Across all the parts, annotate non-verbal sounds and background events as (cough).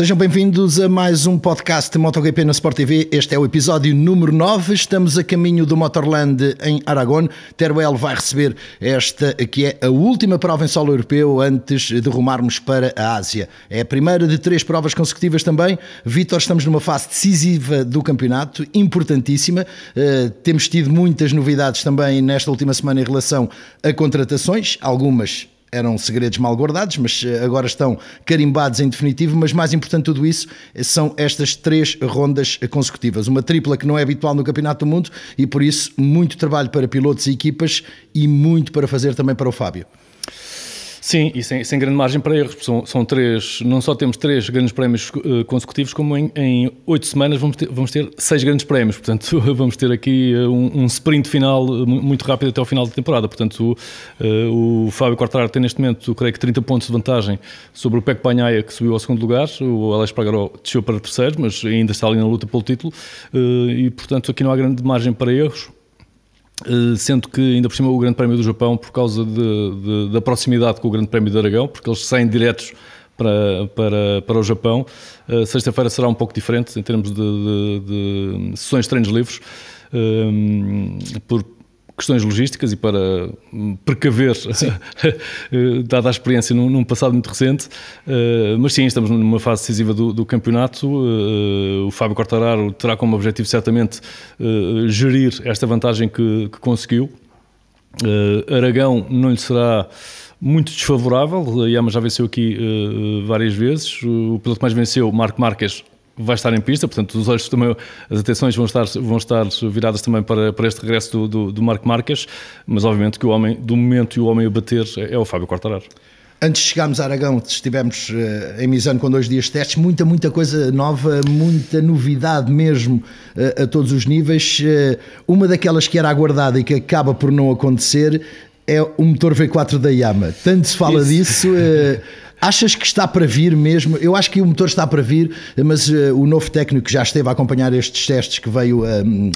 Sejam bem-vindos a mais um podcast de MotoGP na Sport TV. Este é o episódio número 9. Estamos a caminho do Motorland em Aragón. Teruel vai receber esta que é a última prova em solo europeu antes de rumarmos para a Ásia. É a primeira de três provas consecutivas também. Vitor, estamos numa fase decisiva do campeonato, importantíssima. Uh, temos tido muitas novidades também nesta última semana em relação a contratações, algumas eram segredos mal guardados, mas eh, agora estão carimbados em definitivo. Mas mais importante tudo isso eh, são estas três rondas consecutivas. Uma tripla que não é habitual no Campeonato do Mundo e por isso muito trabalho para pilotos e equipas e muito para fazer também para o Fábio. Sim, e sem, sem, grande margem para erros. São, são, três, não só temos três grandes prémios uh, consecutivos, como em oito semanas vamos ter, vamos ter, seis grandes prémios. Portanto, (laughs) vamos ter aqui uh, um, um, sprint final uh, muito rápido até ao final da temporada. Portanto, o, o Fábio Quartararo tem neste momento, creio que 30 pontos de vantagem sobre o Peco Panhaia, que subiu ao segundo lugar. O Alex Pagaró desceu para terceiro, mas ainda está ali na luta pelo título. E, portanto, aqui não há grande margem para erros. Eh, sendo que ainda por cima o Grande Prémio do Japão, por causa de, de, da proximidade com o Grande Prémio de Aragão, porque eles saem diretos para, para, para o Japão. Uh, Sexta-feira será um pouco diferente em termos de, de, de sessões de treinos livres, uh, por questões logísticas e para hum, precaver, (laughs) eh, dada a experiência num, num, passado muito recente. Uh, mas sim, estamos numa fase decisiva do, do campeonato. Uh, o Fábio Quartararo terá como objetivo, certamente, uh, gerir esta vantagem que, que conseguiu. Aragão não lhe será muito desfavorável. A Yama já venceu aqui várias vezes. O piloto que mais venceu, Marco Marques, vai estar em pista, portanto os olhos também, as atenções vão estar, vão estar viradas também para, para este regresso do, do, do Marco Marques, mas obviamente que o homem do momento e o homem a bater é o Fábio Quartararo. Antes de chegarmos a Aragão, estivemos uh, em Misano com dois dias de testes, muita, muita coisa nova, muita novidade mesmo uh, a todos os níveis. Uh, uma daquelas que era aguardada e que acaba por não acontecer é o motor V4 da Yama. Tanto se fala Isso. disso. (laughs) Achas que está para vir mesmo? Eu acho que o motor está para vir, mas uh, o novo técnico que já esteve a acompanhar estes testes que veio um, uh,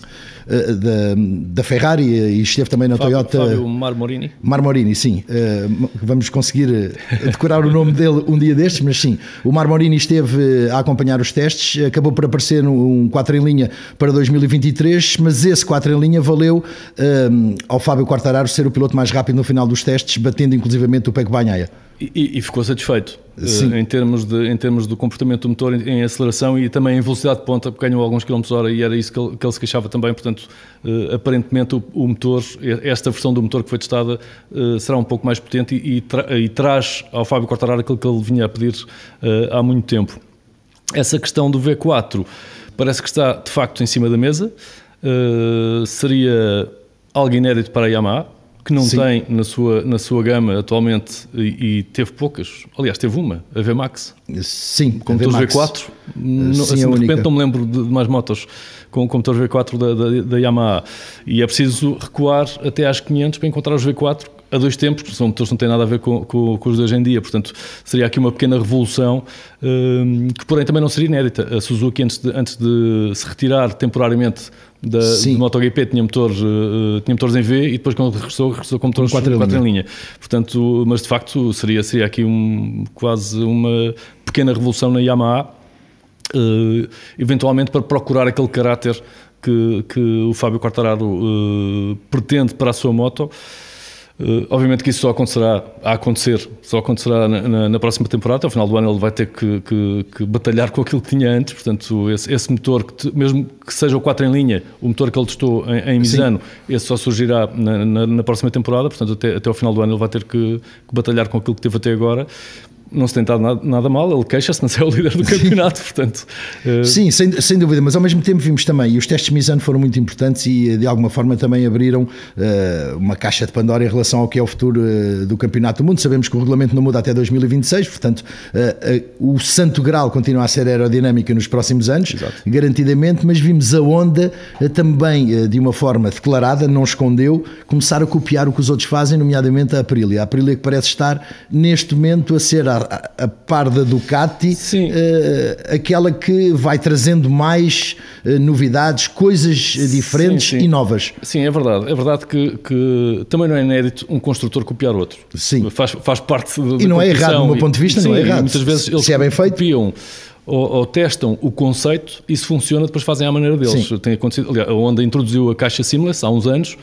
eh, da, da, Ferrari e esteve também na Fábio, Toyota. Fábio Marmorini. Marmorini, sim. Uh, vamos conseguir decorar o nome dele um dia destes, mas sim. O Marmorini esteve a acompanhar os testes, acabou por aparecer num 4 em linha para 2023, mas esse 4 em linha valeu ao Fábio Quartararo ser o piloto mais rápido no final dos testes, batendo inclusivamente o Pego Banhaia. E, e, ficou satisfeito uh, em, termos de, em termos do comportamento do motor em, em, aceleração e também em velocidade de ponta, porque ganhou alguns quilómetros hora e era isso que ele, que ele se queixava também. Portanto, uh, aparentemente, o, o, motor, esta versão do motor que foi testada, uh, será um pouco mais potente e, e, tra e, traz ao Fábio Quartararo aquilo que ele vinha a pedir há muito tempo. Essa questão do V4 parece que está de facto em cima da mesa. seria algo inédito para a Yamaha que não Sim. tem na sua, na sua gama atualmente e, e, teve poucas, aliás, teve uma, a VMAX. Sim, com motor V4. Não, Sim, assim, de repente não me lembro de, de mais motos com, com motor V4 da, da, da, Yamaha. E é preciso recuar até às 500 para encontrar os V4 a dois tempos, porque são motores que não têm nada a ver com, com, com os de hoje em dia. Portanto, seria aqui uma pequena revolução um, que, porém, também não seria inédita. A Suzuki, antes de, antes de se retirar temporariamente da, do MotoGP tinha, motor, uh, tinha motores em V e depois quando regressou, regressou com motores 4 em, em linha. Portanto, mas de facto seria, seria aqui um, quase uma pequena revolução na Yamaha, uh, eventualmente para procurar aquele caráter que, que o Fábio Quartararo uh, pretende para a sua moto. Uh, obviamente que isso só acontecerá a acontecer, só acontecerá na, na, na, próxima temporada. Ao final do ano ele vai ter que, que, que batalhar com aquilo que tinha antes. Portanto, esse, esse motor, que te, mesmo que seja o 4 em linha, o motor que ele testou em, em Misano, Sim. esse só surgirá na, na, próxima temporada. Portanto, até, até ao final do ano ele vai ter que, que batalhar com aquilo que teve até agora não se tem estado nada, nada, mal, ele queixa-se, mas é o líder do (laughs) campeonato, portanto... Uh... Sim, sem, sem dúvida, mas ao mesmo tempo vimos também, e os testes de Misano foram muito importantes e de alguma forma também abriram uh, uma caixa de Pandora em relação ao que é o futuro uh, do campeonato do mundo. Sabemos que o regulamento não muda até 2026, portanto o santo grau continua a ser aerodinâmica nos próximos anos, Exato. garantidamente, mas vimos a Honda também, de uma forma declarada, não escondeu, começar a copiar o que os outros fazem, nomeadamente a Aprilia. A Aprilia que parece estar neste momento a ser a a, par da Ducati, uh, aquela que vai trazendo mais uh, novidades, coisas diferentes sim, sim. e novas. Sim, é verdade. É verdade que, que, também não é inédito um construtor copiar outro. Sim. Faz, faz parte E não é errado, do meu ponto de vista, sim, não é errado. Muitas vezes eles Se é bem feito. copiam ou, ou, testam o conceito e se funciona, depois fazem à maneira deles. Sim. Tem acontecido, aliás, a Honda introduziu a caixa seamless há uns anos,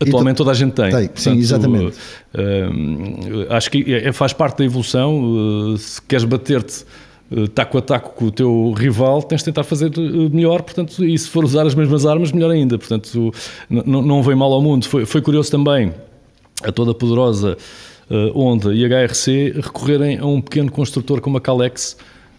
atualmente toda a gente tem. tem. Portanto, Sim, exatamente. Uh, acho que é, faz parte da evolução. Uh, se queres bater-te uh, taco a taco com o teu rival, tens de tentar fazer melhor, portanto, e se for usar as mesmas armas, melhor ainda. Portanto, não vem mal ao mundo. Foi, foi curioso também a toda poderosa Honda e HRC recorrerem a um pequeno construtor como a Calex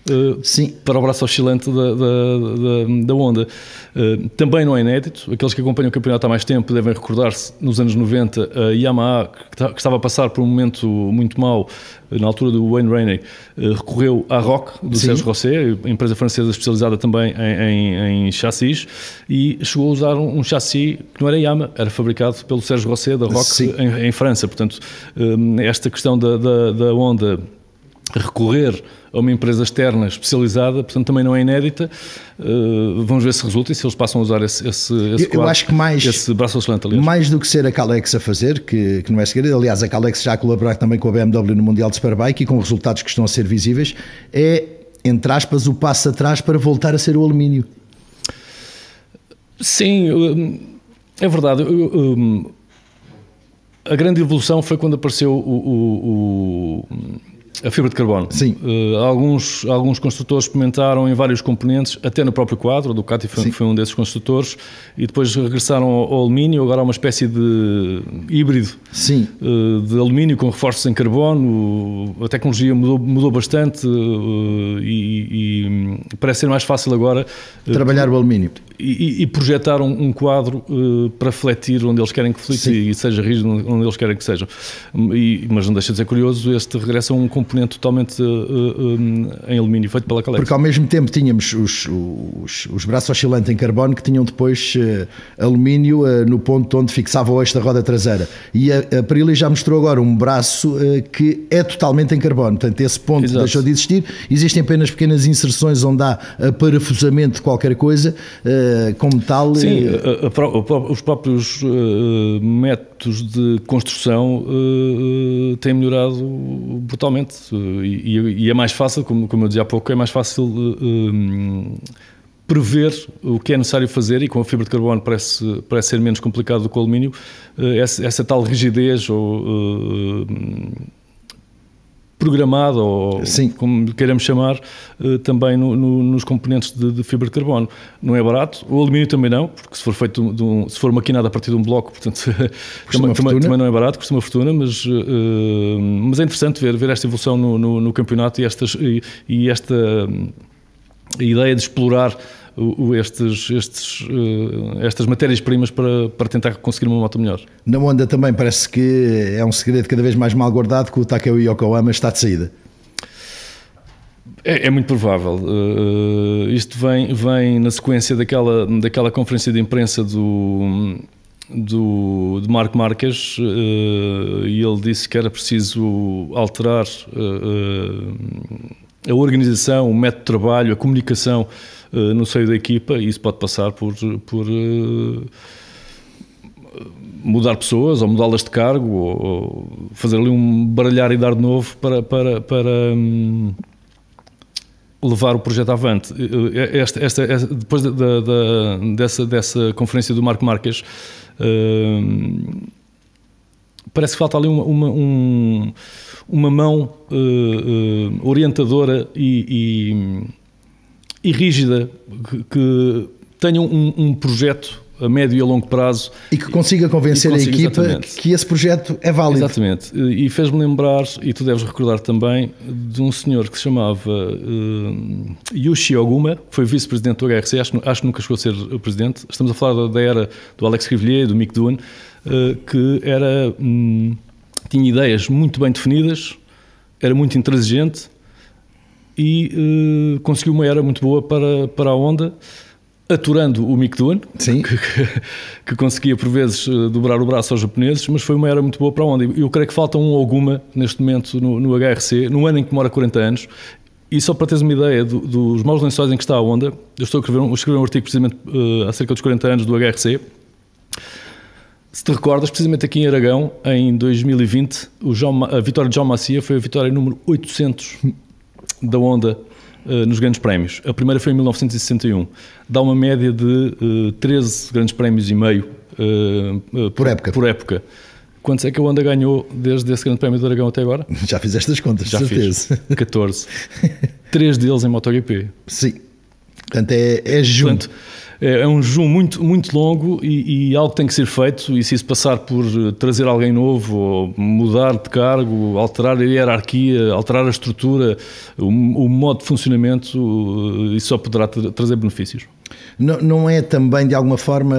Uh, Sim. para o braço oscilante da, da, da, da onda. Uh, também não é inédito, aqueles que acompanham o campeonato há mais tempo devem recordar-se, nos anos 90, a Yamaha, que, estava a passar por um momento muito mau, na altura do Wayne Rainey, uh, recorreu à Rock, do Sim. Sérgio Rosset, empresa francesa especializada também em, em, em chassis, e chegou a usar um, um, chassi que não era Yamaha, era fabricado pelo Sérgio Rosset, da Rock, em, em, França. Portanto, esta questão da, da, da onda recorrer a uma empresa externa especializada, portanto também não é inédita. Uh, vamos ver se resulta e se eles passam a usar esse, esse, esse, eu, quadro, acho que mais, esse braço. Aliás. Mais do que ser a Calex a fazer, que, que não é segredo, aliás, a Calex já colaborar também com a BMW no Mundial de Superbike e com resultados que estão a ser visíveis, é, entre aspas, o passo atrás para voltar a ser o alumínio. Sim, é verdade. A grande evolução foi quando apareceu o, o, o a fibra de carbono. Sim. Uh, alguns, alguns construtores experimentaram em vários componentes, até no próprio quadro, a Ducati foi, foi um desses construtores, e depois regressaram ao, ao, alumínio, agora há uma espécie de híbrido Sim. Uh, de alumínio com reforços em carbono. A tecnologia mudou, mudou bastante uh, e, e, parece ser mais fácil agora. Trabalhar o alumínio e, e projetar um, um quadro uh, para fletir onde eles querem que flete e seja rígido onde eles querem que seja. E, mas não deixa de ser curioso, este regressa a um componente totalmente uh, um, em alumínio, feito pela Calex. Porque ao mesmo tempo tínhamos os, os, os braços oscilantes em carbono que tinham depois uh, alumínio no ponto onde fixava o eixo da roda traseira. E a, a Pirelli já mostrou agora um braço que é totalmente em carbono. Portanto, esse ponto Exato. deixou de existir. Existem apenas pequenas inserções onde há parafusamento de qualquer coisa como tal. Sim, a, a, os próprios uh, métodos de construção uh, têm melhorado brutalmente e, e, é mais fácil, como, como eu dizia há pouco, é mais fácil prever o que é necessário fazer e com a fibra de carbono parece, parece ser menos complicado do que o alumínio, essa, essa tal rigidez ou programado, ou Sim. como queiramos chamar, eh, também no, no, nos componentes de, de, fibra de carbono. Não é barato, o alumínio também não, porque se for feito de um, se for maquinado a partir de um bloco, portanto, (laughs) também, também, não é barato, custa uma fortuna, mas, uh, mas é interessante ver, ver esta evolução no, no, no campeonato e, estas, e, e esta a ideia de explorar estes, estes, eh, estas matérias-primas para, para tentar conseguir uma moto melhor. Na Honda também parece que é um segredo cada vez mais mal guardado que o Takeo Yokohama está de saída. É, é, muito provável. Uh, isto vem, vem na sequência daquela, daquela conferência de imprensa do, do, de Marco Marques uh, e ele disse que era preciso alterar uh, a organização, o método de trabalho, a comunicação uh, no seio da equipa e isso pode passar por, por uh, mudar pessoas ou mudá-las de cargo ou, fazer ali um baralhar e dar de novo para, para, para um, levar o projeto avante. Eh, esta, esta, esta depois da, da, dessa, dessa conferência do Marco Marques, uh, parece que falta ali uma, uma, um, uma mão orientadora e, e, e rígida que, que tenha um, um, projeto a médio e a longo prazo. E que consiga convencer consiga, a equipa exatamente. que esse projeto é válido. Exatamente. E fez-me lembrar, e tu deves recordar também, de um senhor que se chamava uh, Yushi Oguma, que foi vice-presidente do HRC, acho, acho que nunca chegou a ser o presidente. Estamos a falar da era do Alex Rivillier, do Mick Doohan, uh, que era... Um, tinha ideias muito bem definidas, era muito intransigente e uh, conseguiu uma era muito boa para, para a Honda, aturando o Mick Doohan, que, (laughs) que, que, conseguia por vezes uh, dobrar o braço aos japoneses, mas foi uma era muito boa para a Honda. Eu creio que falta um alguma neste momento no, no HRC, no ano em que demora 40 anos, e só para teres uma ideia do, dos maus lençóis em que está a Honda, eu estou a escrever um, escrever um artigo precisamente uh, acerca dos 40 anos do HRC, se te recordas, precisamente aqui em Aragão, em 2020, o João, a vitória de João Macia foi a vitória número 800 da Honda uh, nos grandes prémios. A primeira foi em 1961. Dá uma média de uh, 13 grandes prémios e meio uh, por época. Por época. Quantos é que a Honda ganhou desde esse grande prémio do Aragão até agora? (laughs) Já fizeste as contas, Já certeza. Fiz. 14. (laughs) Três deles em MotoGP. Sim. Portanto, é, é junto. Portanto, é, é um jejum muito, muito longo e, e, algo tem que ser feito. E se isso passar por eh, trazer alguém novo, ou mudar de cargo, alterar a hierarquia, alterar a estrutura, o, o modo de funcionamento, eh, isso só poderá trazer benefícios. Não, não, é também de alguma forma.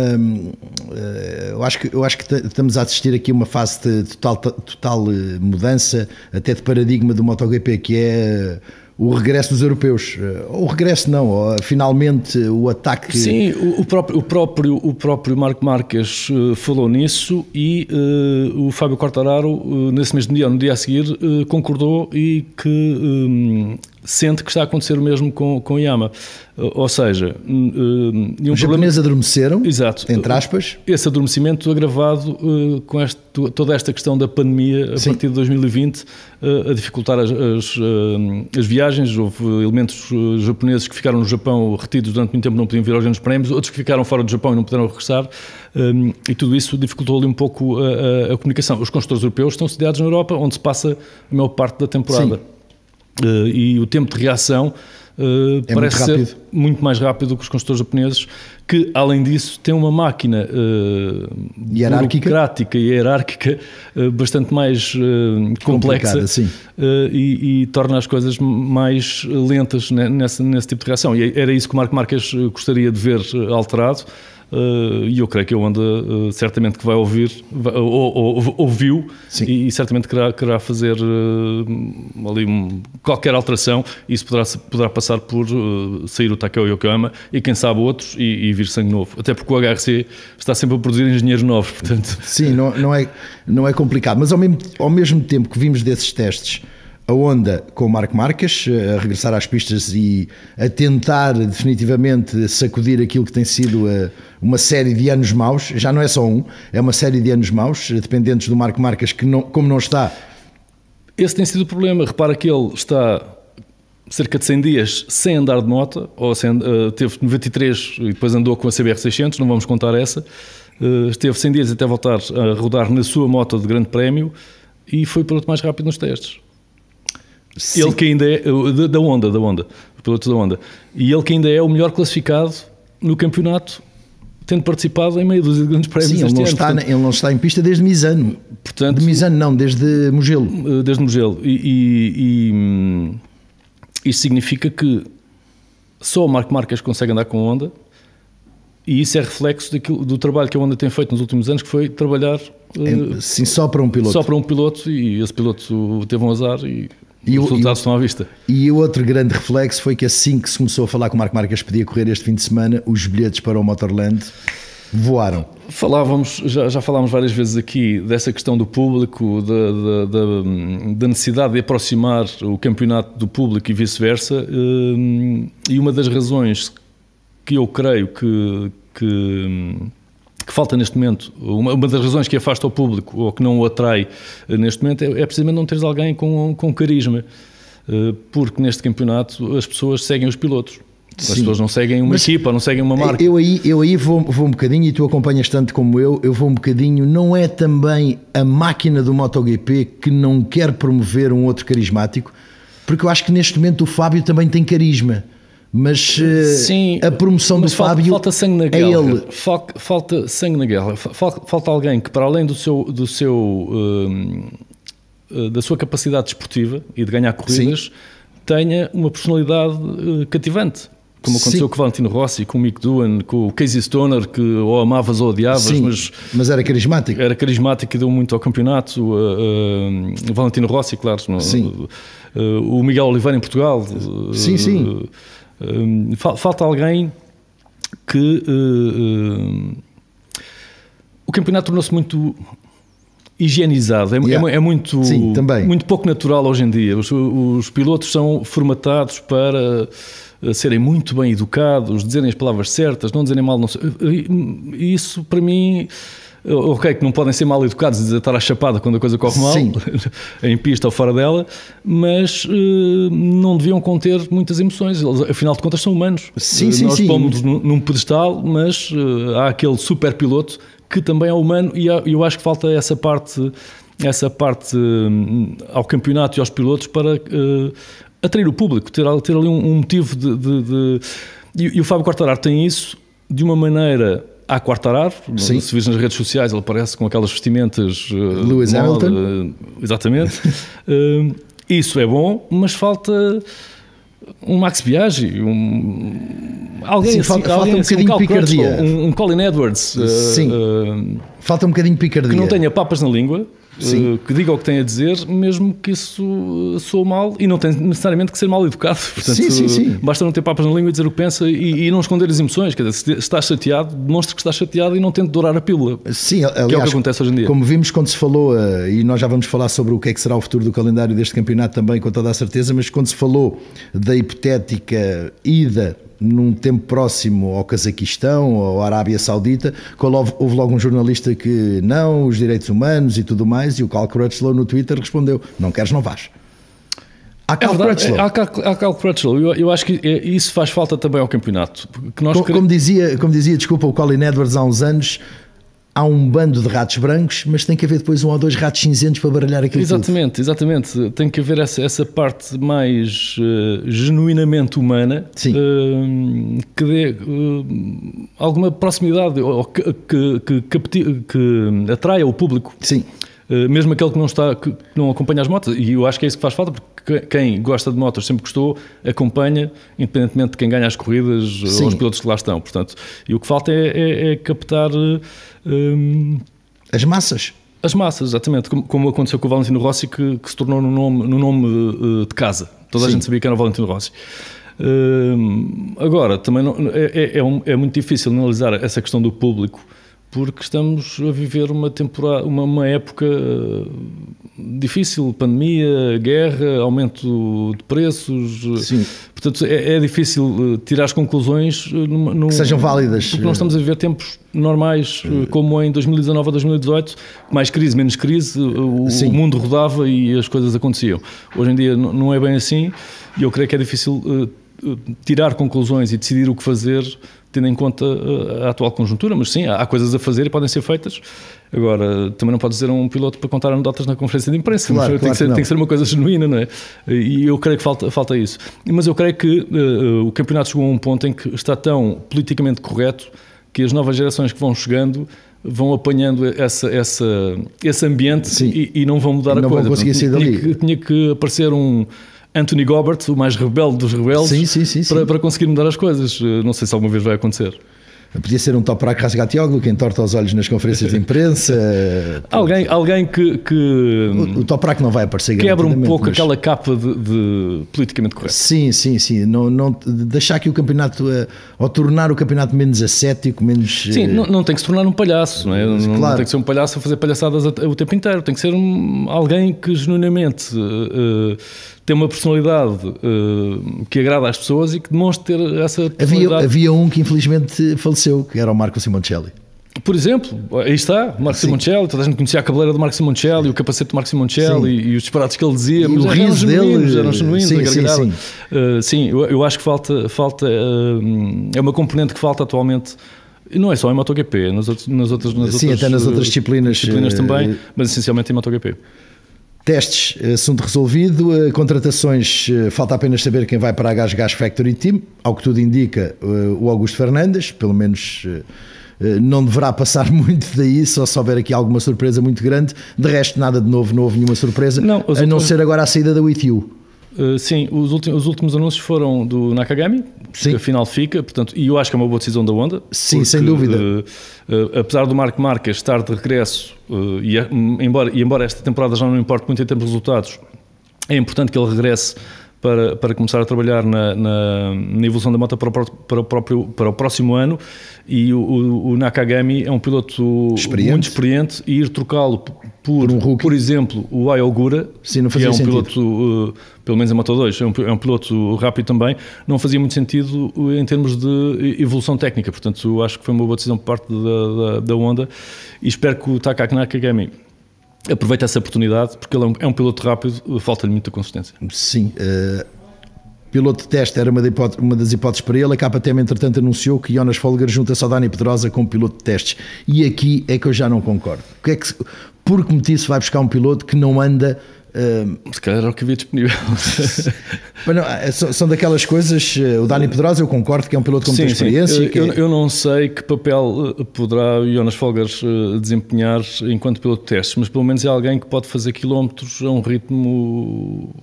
Eh, eu acho que, eu acho que estamos a assistir aqui a uma fase de total, total mudança, até de paradigma do MotoGP, que é o regresso dos europeus. O regresso não, finalmente o ataque. Sim, o, próprio, o próprio, o próprio Marco Marques uh, falou nisso e uh, o Fábio Quartararo, uh, nesse mesmo dia, no dia a seguir, concordou e que um, sente que está a acontecer o mesmo com, com Yama. Ou seja, um os japoneses adormeceram, Exato. entre aspas. Esse adormecimento agravado uh, com este, toda esta questão da pandemia a Sim. partir de 2020 uh, a dificultar as, as, uh, as, viagens. Houve elementos japoneses que ficaram no Japão retidos durante muito tempo, não podiam vir aos grandes prémios, outros que ficaram fora do Japão e não puderam regressar. Um, e tudo isso dificultou ali um pouco a, a, a comunicação. Os construtores europeus estão sediados na Europa, onde se passa a maior parte da temporada. Sim. Uh, e o tempo de reação uh, é parece muito ser muito mais rápido que os construtores japoneses, que além disso têm uma máquina uh, burocrática e hierárquica bastante mais complexa e, e, torna as coisas mais lentas nessa, nesse tipo de reação. E era isso que o Marco Marques gostaria de ver alterado. Uh, e eu creio que a Honda uh, certamente que vai ouvir, vai, ou, ou, ouviu e, e, certamente querá, querá fazer uh, ali um, qualquer alteração. Isso poderá, poderá passar por sair o Takeo Yokoyama e quem sabe outros e, e, vir sangue novo. Até porque o HRC está sempre a produzir engenheiros novos, portanto... Sim, não, não, é, não é complicado, mas ao mesmo, ao mesmo tempo que vimos desses testes a Honda com o Marco Marques eh, a regressar às pistas e a tentar definitivamente sacudir aquilo que tem sido eh, uma série de anos maus, já não é só um, é uma série de anos maus, eh, dependentes do Marco Marques, que não, como não está. Esse tem sido o problema. Repara que ele está cerca de 100 dias sem andar de moto, ou sem, teve 93 e depois andou com a CBR 600, não vamos contar essa. Esteve 100 dias até voltar a rodar na sua moto de grande prémio e foi piloto mais rápido nos testes. Sim. Ele que ainda é da Honda, da Honda, o piloto da Honda. E ele que ainda é o melhor classificado no campeonato, tendo participado em meio dos grandes prémios. Sim, ele não, ano, está, portanto, ele não está em pista desde Misano. Portanto, de Misano não, desde Mugello. Eh, desde Mugello. E, e, e hum, isso significa que só o Marco Marques consegue andar com a Honda e isso é reflexo daquilo, do trabalho que a Honda tem feito nos últimos anos, que foi trabalhar... Uh, Sim, só para um piloto. Só para um piloto e esse piloto teve um azar e e Os resultados estão à vista. E o outro grande reflexo foi que assim que se começou a falar que o Marco Marques podia correr este fim de semana, os bilhetes para o Motorland voaram. Falávamos, já, já falámos várias vezes aqui dessa questão do público, da, da, da necessidade de aproximar o campeonato do público e vice-versa. Hum, e uma das razões que eu creio que, que que falta neste momento, uma, uma, das razões que afasta o público ou que não o atrai eh, neste momento é, é precisamente não teres alguém com, com carisma, eh, porque neste campeonato as pessoas seguem os pilotos. As Sim. pessoas não seguem uma Mas equipa, não seguem uma marca. Eu aí, eu aí vou, vou um bocadinho, e tu acompanhas tanto como eu, eu vou um bocadinho. Não é também a máquina do MotoGP que não quer promover um outro carismático? Porque eu acho que neste momento o Fábio também tem carisma mas eh, Sim, a promoção do falta, Fábio falta sangue na é guerra. Ele. Falta, falta sangue na guerra. Falta, falta, alguém que, para além do seu, do seu, uh, da sua capacidade desportiva e de ganhar corridas, Sim. tenha uma personalidade uh, cativante. Como aconteceu Sim. com o Valentino Rossi, com o Mick Doohan, com o Casey Stoner, que ou amavas ou odiavas, Sim, mas, mas era carismático. Era carismático e deu muito ao campeonato. Uh, o Valentino Rossi, claro. Sim. o Miguel Oliveira em Portugal. Sim, sim Hum, falta alguém que. Uh, uh, o campeonato tornou-se muito higienizado, é, yeah. é, é muito, Sim, muito pouco natural hoje em dia. Os, os, pilotos são formatados para eh, serem muito bem educados, dizerem as palavras certas, não dizerem mal. Não, isso, para mim, ok, que não podem ser mal educados e estar à chapada quando a coisa corre mal, (laughs) em pista ou fora dela, mas uh, não deviam conter muitas emoções. Eles, afinal de contas, são humanos. Sim, sim, Nós sim. pomos num pedestal, mas uh, há aquele super piloto que também é humano e eu acho que falta essa parte, essa parte uh, ao campeonato e aos pilotos para atrair o público, ter, ter ali um, um motivo de. de, de... E, e, o Fábio Quartararo tem isso de uma maneira à Quartararo, Sim. se vis nas redes sociais, ele aparece com aquelas vestimentas. Uh, Lewis moda, Hamilton. Uh, exatamente. uh, (laughs) isso é bom, mas falta um Max Biaggi, um, alguém Sim, assim, falta, alguém, falta um assim, bocadinho de picardia. Um, um, Colin Edwards. Sim. Uh, falta um bocadinho de picardia. Que não tenha papas na língua. Uh, que diga o que tem a dizer, mesmo que isso sou mal e não tem necessariamente que ser mal educado. (laughs) Portanto, sim, sim, sim. Basta não ter papas na língua e dizer o que pensa e, e não esconder as emoções. Quer dizer, se estás chateado, demonstre que estás chateado e não tente dourar a pílula. Sim, aliás, que é o que acontece hoje em dia. Como vimos quando se falou, uh, e nós já vamos falar sobre o que é que será o futuro do calendário deste campeonato também, com toda a certeza, mas quando se falou da hipotética ida num tempo próximo ao Cazaquistão ou à Arábia Saudita, houve logo um jornalista que não, os direitos humanos e tudo mais, e o Cal Crutchlow no Twitter respondeu: Não queres, não vais. Há Cal é Crutchlow. Há Cal Crutchlow. Eu, eu, acho que é, isso faz falta também ao campeonato. Que nós como, queremos... como, dizia, como dizia, desculpa, o Colin Edwards há uns anos, há um bando de ratos brancos, mas tem que haver depois um ou dois ratos cinzentos para baralhar aquilo Exatamente, tudo. exatamente. Tem que haver essa, essa parte mais uh, genuinamente humana uh, que dê uh, alguma proximidade ou que, que, que, que, atraia o público. Sim. Mesmo aquele que não, está, que não acompanha as motos, e eu acho que é isso que faz falta, porque quem gosta de motos sempre gostou, acompanha, independentemente de quem ganha as corridas Sim. ou os pilotos que lá estão. Portanto, e o que falta é, é, é captar um, as massas. As massas, exatamente, como, como, aconteceu com o Valentino Rossi, que, que se tornou no nome, no nome uh, de casa. Toda Sim. a gente sabia que era o Valentino Rossi. Uh, agora, também não, é, é, é, um, é, muito difícil analisar essa questão do público porque estamos a viver uma temporada, uma, uma época eh, difícil, pandemia, guerra, aumento de preços. Sim. Portanto, é, é difícil eh, tirar as conclusões no, no, que sejam válidas. Porque nós estamos a viver tempos normais, eh, como em 2019 a 2018, mais crise, menos crise, o, o, mundo rodava e as coisas aconteciam. Hoje em dia não é bem assim e eu creio que é difícil tirar conclusões e decidir o que fazer tendo em conta uh, a atual conjuntura, mas sim, há coisas a fazer e podem ser feitas. Agora, também não pode dizer a um piloto para contar anedotas na conferência de imprensa, claro, tem, claro que ser, que tem, que ser, uma coisa genuína, não é? E eu creio que falta, falta isso. Mas eu creio que uh, o campeonato chegou a um ponto em que está tão politicamente correto que as novas gerações que vão chegando vão apanhando essa, essa, esse ambiente e, e, não vão mudar não a coisa. Vão conseguir sair dali. Tinha que, tinha que aparecer um Anthony Gobert, o mais rebelde dos rebeldes, sim, sim, sim, para, para, conseguir mudar as coisas. Eh, não sei se alguma vez vai acontecer. Podia ser um Toprak Rasgatioglu, que entorta os olhos nas conferências de imprensa. (laughs) alguém, alguém que. que o, o Toprak não vai aparecer Quebra um pouco mas... aquela capa de, de, politicamente correto. Sim, sim, sim. Não, não, deixar que o campeonato. Eh, ou tornar o campeonato menos ascético, menos. Sim, não, não tem que se tornar um palhaço, não é? Não, claro. não tem que ser um palhaço a fazer palhaçadas o tempo inteiro. Tem que ser um, alguém que genuinamente. Uh, tem uma personalidade uh, que agrada às pessoas e que demonstra ter essa personalidade. Havia, havia um que infelizmente faleceu, que era o Marco Simoncelli. Por exemplo, aí está, Marco sim. Simoncelli, toda a gente conhecia a cabeleira do Marco Simoncelli, o capacete do Marco Simoncelli e, e, os disparates que ele dizia, e o riso dele, eram genuínos, sim, sim, sim. Uh, sim eu, eu, acho que falta, falta uh, é uma componente que falta atualmente não é só em MotoGP, nas, outras, nas outras, nas Sim, outras, até nas outras disciplinas, disciplinas também, mas essencialmente em MotoGP. Testes, assunto resolvido. Eh, contratações, eh, falta apenas saber quem vai para a Gas Gas Factory Team. Ao que tudo indica, eh, o Augusto Fernandes, pelo menos não deverá (laughs) passar muito daí, só se houver aqui alguma surpresa muito grande. De resto, nada de novo, não houve nenhuma surpresa, não, a não ser agora a saída da With You. Uh, sim, os últimos, os últimos anúncios foram do Nakagami, sim. que afinal fica, portanto, e eu acho que é uma boa decisão da Honda. Sim, porque, sem dúvida. Uh, uh, apesar do Marco Marques estar de regresso, e, embora, e embora esta temporada já não importe muito em termos de resultados, é importante que ele regresse para, para começar a trabalhar na, na, na evolução da moto para o, para, o próprio, para o próximo ano e o, o, o Nakagami é um piloto experiente. muito experiente e ir trocá-lo por, um por exemplo, o Ayogura, Sim, que é um sentido. piloto, uh, pelo menos em Moto 2, é um, é um, piloto rápido também, não fazia muito sentido em termos de evolução técnica. Portanto, acho que foi uma boa decisão por parte da, da, da Honda e espero que o Taka Nakagami aproveite essa oportunidade, porque ele é um, é um piloto rápido, falta-lhe muita consistência. Sim. Uh piloto de teste era uma, uma, das hipóteses para ele. A KTM, entretanto, anunciou que Jonas Folger junta-se ao Dani Pedrosa como piloto de testes. E aqui é que eu já não concordo. Que é que, por que motivo se vai buscar um piloto que não anda. Uh... Se calhar era o que havia disponível. (laughs) não, é, são daquelas coisas. Eh, o Dani Pedrosa, eu concordo que é um piloto com sim, muita experiência. Eu, eu, eu, não sei que papel eh, poderá o Jonas Folger desempenhar enquanto piloto de testes, mas pelo menos é alguém que pode fazer quilómetros a um ritmo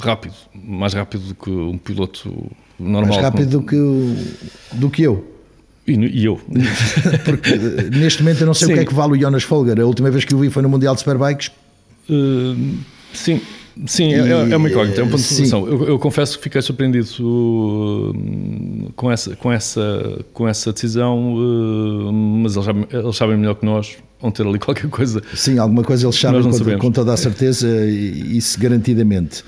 rápido, mais rápido do que um piloto normal. Mais rápido do que, do que eu. E, e eu. (laughs) Porque neste momento eu não sei sim. o que é que vale o Jonas Folger. A última vez que o vi foi no Mundial de Superbikes. Uh, sim, Sim, é, é, uma incógnita, é um ponto de situação. Eu, eu, confesso que fiquei surpreendido uh, com, essa, com, essa, com essa decisão, uh, mas eles, eles, sabem melhor que nós, vão ter ali (laughs) qualquer coisa. Sim, alguma coisa eles sabem com, com, toda a certeza, e isso garantidamente.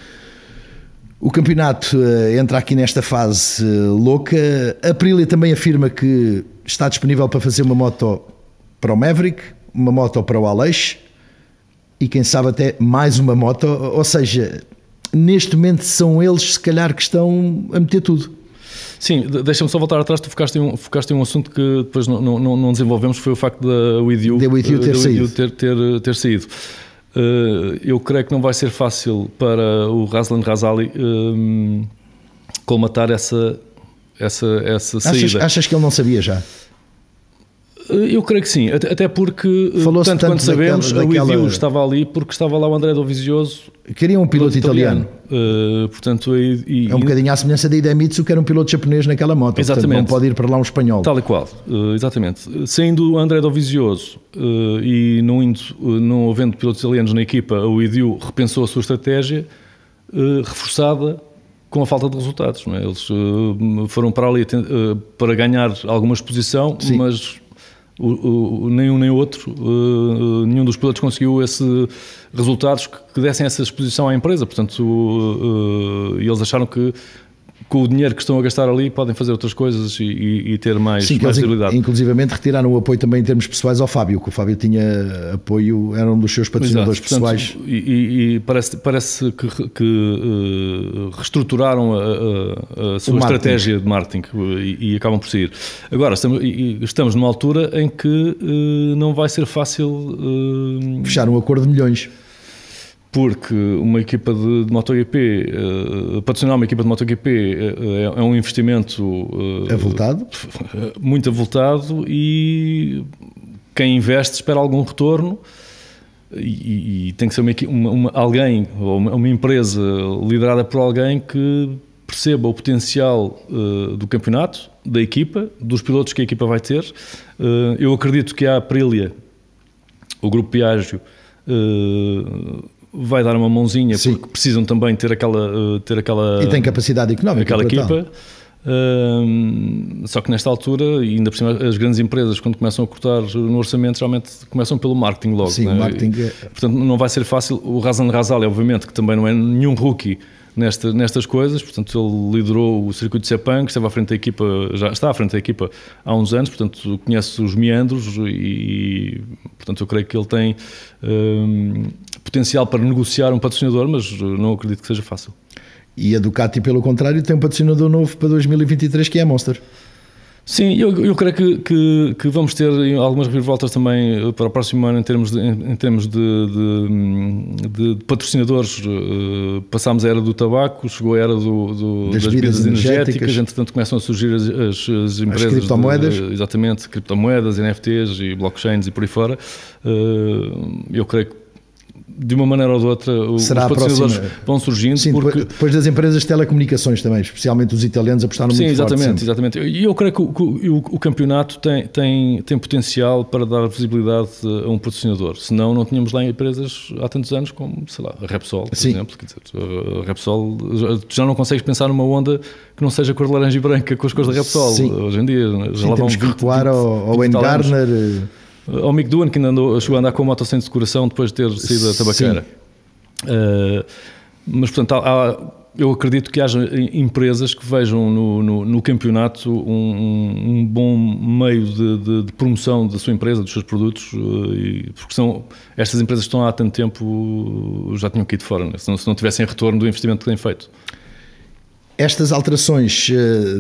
O campeonato uh, entra aqui nesta fase uh, louca. A Aprilia também afirma que está disponível para fazer uma moto para o Maverick, uma moto para o Aleix e quem sabe até mais uma moto. Ou seja, neste momento são eles, se calhar, que estão a meter tudo. Sim, deixa-me só voltar atrás. Tu focaste em um, focaste em um assunto que depois não, não, não desenvolvemos, foi o facto da WIDU ter, saído. Ter, ter, ter saído. Uh, eu creio que não vai ser fácil para o Razlan Razali um, colmatar essa, essa, essa saída. Achas, achas que ele não sabia já? Eu creio que sim, até porque, eh, tanto, tanto quanto sabemos, daquela, daquela... estava ali porque estava lá o André Dovizioso. Queria um piloto italiano. italiano. Uh, portanto, e, e, é um bocadinho à semelhança da Idemitsu, que era um piloto japonês naquela moto. Exatamente. Portanto, não pode ir para lá um espanhol. Tal e qual, uh, exatamente. Saindo o André Dovizioso uh, e não, indo, não havendo pilotos italianos na equipa, o IDU repensou a sua estratégia, reforçada com a falta de resultados. É? Eles foram para ali para ganhar alguma exposição, Sim. mas o, nem outro, uh, nenhum dos pilotos conseguiu esses resultados que, dessem essa exposição à empresa. Portanto, uh, eles acharam que com o dinheiro que estão a gastar ali podem fazer outras coisas e, e, e ter mais, Sim, mais. Inclusivamente retiraram o apoio também em termos pessoais ao Fábio, que o Fábio tinha apoio, era um dos seus patrocinadores Exato. pessoais. Portanto, e, e, parece, parece que, que uh, reestruturaram a, a, a sua estratégia de marketing e, acabam por sair. Agora, estamos, estamos numa altura em que uh, não vai ser fácil... Uh, Fechar um acordo de milhões porque uma equipa de, de MotoGP, uh, patrocinar uma equipa de MotoGP uh, é, é um investimento uh, avultado? muito avultado e quem investe espera algum retorno e, e tem que ser uma, uma, uma, alguém ou uma, uma, empresa liderada por alguém que perceba o potencial uh, do campeonato, da equipa, dos pilotos que a equipa vai ter. eu acredito que a Aprilia, o grupo Piaggio, vai dar uma mãozinha Sim. porque precisam também ter aquela ter aquela e tem capacidade económica aquela equipa uh, só que nesta altura e ainda por cima as grandes empresas quando começam a cortar no orçamento geralmente começam pelo marketing logo Sim, né? marketing e, é... portanto não vai ser fácil o Razan Razali obviamente que também não é nenhum rookie nesta, nestas coisas, portanto ele liderou o circuito de Sepang, esteve à frente da equipa, já está à frente da equipa há uns anos, portanto conhece os meandros e, portanto eu creio que ele tem um, potencial para negociar um patrocinador, mas não acredito que seja fácil. E a Ducati, pelo contrário, tem um patrocinador novo para 2023 que é a Monster. Sim, eu, eu creio que, que, que, vamos ter algumas reviravoltas também eh, para o próximo ano em termos de, em, termos de, de, de, patrocinadores. Uh, passámos a era do tabaco, chegou a era do, do das, das bebidas energéticas, energéticas, entretanto começam a surgir as, as, as empresas. As criptomoedas. De, exatamente, criptomoedas, NFTs e blockchains e por aí fora. Uh, eu creio que de uma maneira ou de outra, Será os patrocinadores vão surgindo. Sim, porque... depois das empresas de telecomunicações também, especialmente os italianos apostaram Sim, muito exatamente, forte exatamente. E eu creio que o, o, o, campeonato tem, tem, tem potencial para dar visibilidade a um patrocinador. Senão não tínhamos lá empresas há tantos anos como, sei lá, a Repsol, por Sim. exemplo. Quer dizer, a Repsol, já não consegues pensar numa onda que não seja cor de laranja e branca com as cores da Repsol. Sim. Hoje em dia, já Sim, lá vão 20, que recuar 20, ao, ao Garner Ao Mick Duan, que ainda andou, chegou a andar com a moto sem decoração depois de ter saído da tabaqueira. Uh, mas, portanto, há, eu acredito que haja empresas que vejam no, no, no campeonato um, um, bom meio de, de, de, promoção da sua empresa, dos seus produtos, uh, e, porque são, estas empresas que estão há tanto tempo já tinham caído fora, né? se, não, se não tivessem retorno do investimento que têm feito. Estas alterações uh,